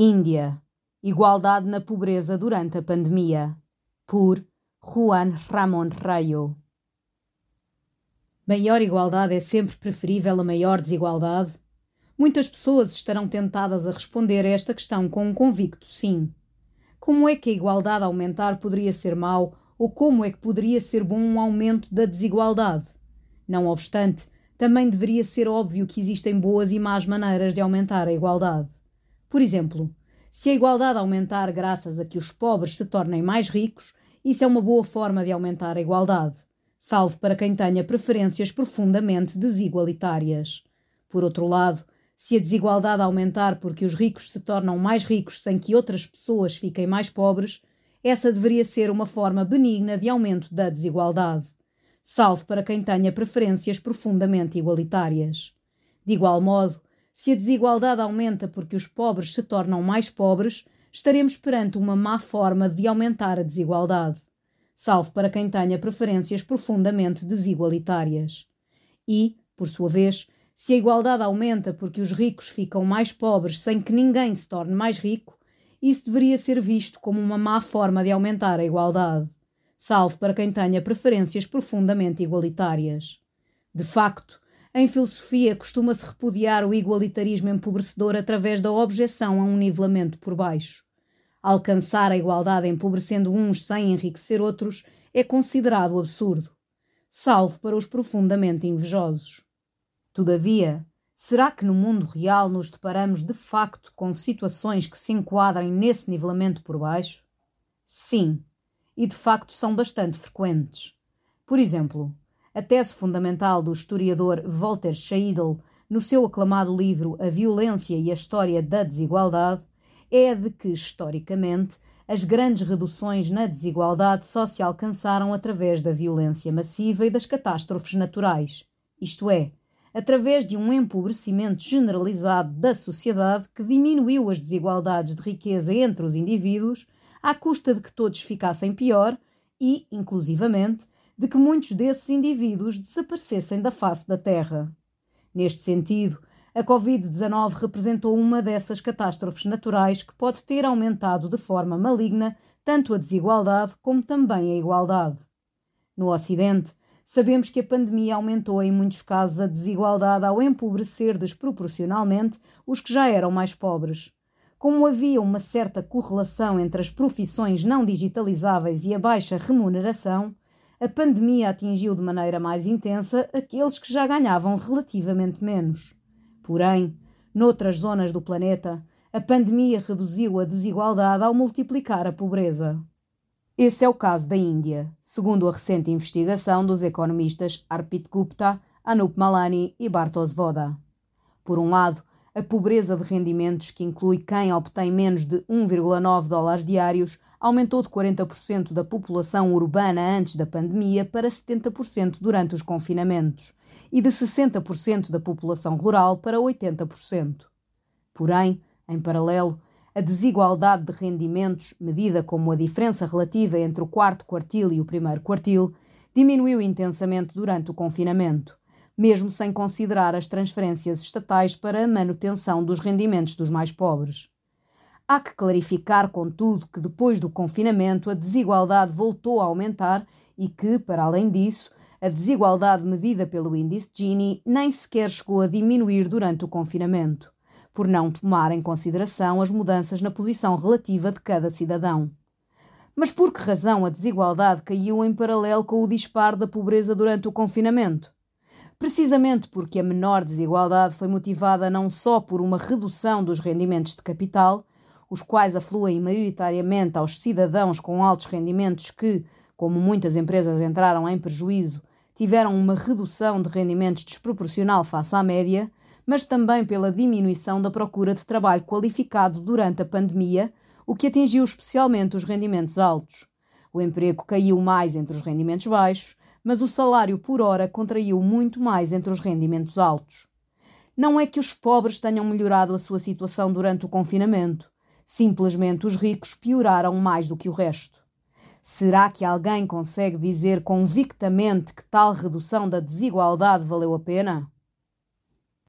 Índia. Igualdade na pobreza durante a pandemia. Por Juan Ramón Rayo. Maior igualdade é sempre preferível a maior desigualdade? Muitas pessoas estarão tentadas a responder a esta questão com um convicto sim. Como é que a igualdade aumentar poderia ser mau ou como é que poderia ser bom um aumento da desigualdade? Não obstante, também deveria ser óbvio que existem boas e más maneiras de aumentar a igualdade. Por exemplo, se a igualdade aumentar graças a que os pobres se tornem mais ricos, isso é uma boa forma de aumentar a igualdade, salvo para quem tenha preferências profundamente desigualitárias. Por outro lado, se a desigualdade aumentar porque os ricos se tornam mais ricos sem que outras pessoas fiquem mais pobres, essa deveria ser uma forma benigna de aumento da desigualdade, salvo para quem tenha preferências profundamente igualitárias. De igual modo, se a desigualdade aumenta porque os pobres se tornam mais pobres, estaremos perante uma má forma de aumentar a desigualdade, salvo para quem tenha preferências profundamente desigualitárias. E, por sua vez, se a igualdade aumenta porque os ricos ficam mais pobres sem que ninguém se torne mais rico, isso deveria ser visto como uma má forma de aumentar a igualdade, salvo para quem tenha preferências profundamente igualitárias. De facto, em filosofia, costuma-se repudiar o igualitarismo empobrecedor através da objeção a um nivelamento por baixo. Alcançar a igualdade empobrecendo uns sem enriquecer outros é considerado absurdo, salvo para os profundamente invejosos. Todavia, será que no mundo real nos deparamos de facto com situações que se enquadrem nesse nivelamento por baixo? Sim, e de facto são bastante frequentes. Por exemplo, a tese fundamental do historiador Walter Scheidel no seu aclamado livro A Violência e a História da Desigualdade é a de que, historicamente, as grandes reduções na desigualdade só se alcançaram através da violência massiva e das catástrofes naturais, isto é, através de um empobrecimento generalizado da sociedade que diminuiu as desigualdades de riqueza entre os indivíduos, à custa de que todos ficassem pior e, inclusivamente, de que muitos desses indivíduos desaparecessem da face da Terra. Neste sentido, a Covid-19 representou uma dessas catástrofes naturais que pode ter aumentado de forma maligna tanto a desigualdade como também a igualdade. No Ocidente, sabemos que a pandemia aumentou em muitos casos a desigualdade ao empobrecer desproporcionalmente os que já eram mais pobres. Como havia uma certa correlação entre as profissões não digitalizáveis e a baixa remuneração, a pandemia atingiu de maneira mais intensa aqueles que já ganhavam relativamente menos. Porém, noutras zonas do planeta, a pandemia reduziu a desigualdade ao multiplicar a pobreza. Esse é o caso da Índia, segundo a recente investigação dos economistas Arpit Gupta, Anup Malani e Bartos Voda. Por um lado, a pobreza de rendimentos, que inclui quem obtém menos de 1,9 dólares diários, aumentou de 40% da população urbana antes da pandemia para 70% durante os confinamentos e de 60% da população rural para 80%. Porém, em paralelo, a desigualdade de rendimentos, medida como a diferença relativa entre o quarto quartil e o primeiro quartil, diminuiu intensamente durante o confinamento, mesmo sem considerar as transferências estatais para a manutenção dos rendimentos dos mais pobres. Há que clarificar, contudo, que depois do confinamento a desigualdade voltou a aumentar e que, para além disso, a desigualdade medida pelo índice Gini nem sequer chegou a diminuir durante o confinamento, por não tomar em consideração as mudanças na posição relativa de cada cidadão. Mas por que razão a desigualdade caiu em paralelo com o disparo da pobreza durante o confinamento? Precisamente porque a menor desigualdade foi motivada não só por uma redução dos rendimentos de capital, os quais afluem maioritariamente aos cidadãos com altos rendimentos que, como muitas empresas entraram em prejuízo, tiveram uma redução de rendimentos desproporcional face à média, mas também pela diminuição da procura de trabalho qualificado durante a pandemia, o que atingiu especialmente os rendimentos altos. O emprego caiu mais entre os rendimentos baixos, mas o salário por hora contraiu muito mais entre os rendimentos altos. Não é que os pobres tenham melhorado a sua situação durante o confinamento. Simplesmente os ricos pioraram mais do que o resto. Será que alguém consegue dizer convictamente que tal redução da desigualdade valeu a pena?